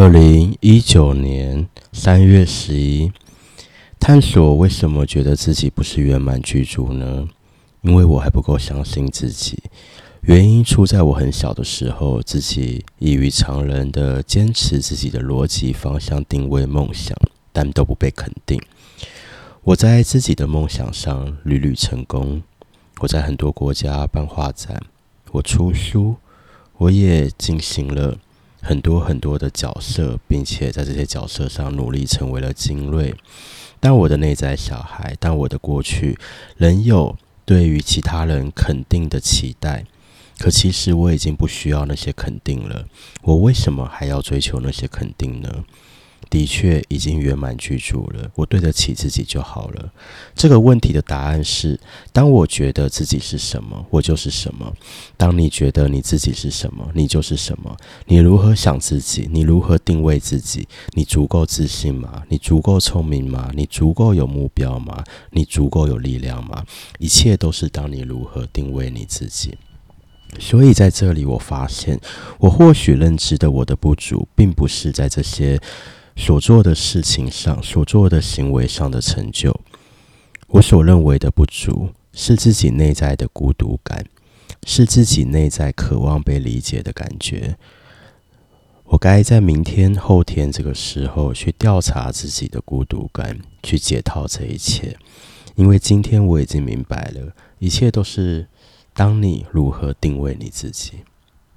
二零一九年三月十一，探索为什么觉得自己不是圆满具足呢？因为我还不够相信自己。原因出在我很小的时候，自己异于常人的坚持自己的逻辑方向定位梦想，但都不被肯定。我在自己的梦想上屡屡成功，我在很多国家办画展，我出书，我也进行了。很多很多的角色，并且在这些角色上努力成为了精锐。但我的内在小孩，但我的过去，仍有对于其他人肯定的期待。可其实我已经不需要那些肯定了。我为什么还要追求那些肯定呢？的确已经圆满具足了，我对得起自己就好了。这个问题的答案是：当我觉得自己是什么，我就是什么；当你觉得你自己是什么，你就是什么。你如何想自己？你如何定位自己？你足够自信吗？你足够聪明吗？你足够有目标吗？你足够有力量吗？一切都是当你如何定位你自己。所以在这里，我发现，我或许认知的我的不足，并不是在这些。所做的事情上，所做的行为上的成就，我所认为的不足，是自己内在的孤独感，是自己内在渴望被理解的感觉。我该在明天、后天这个时候去调查自己的孤独感，去解套这一切。因为今天我已经明白了，一切都是当你如何定位你自己。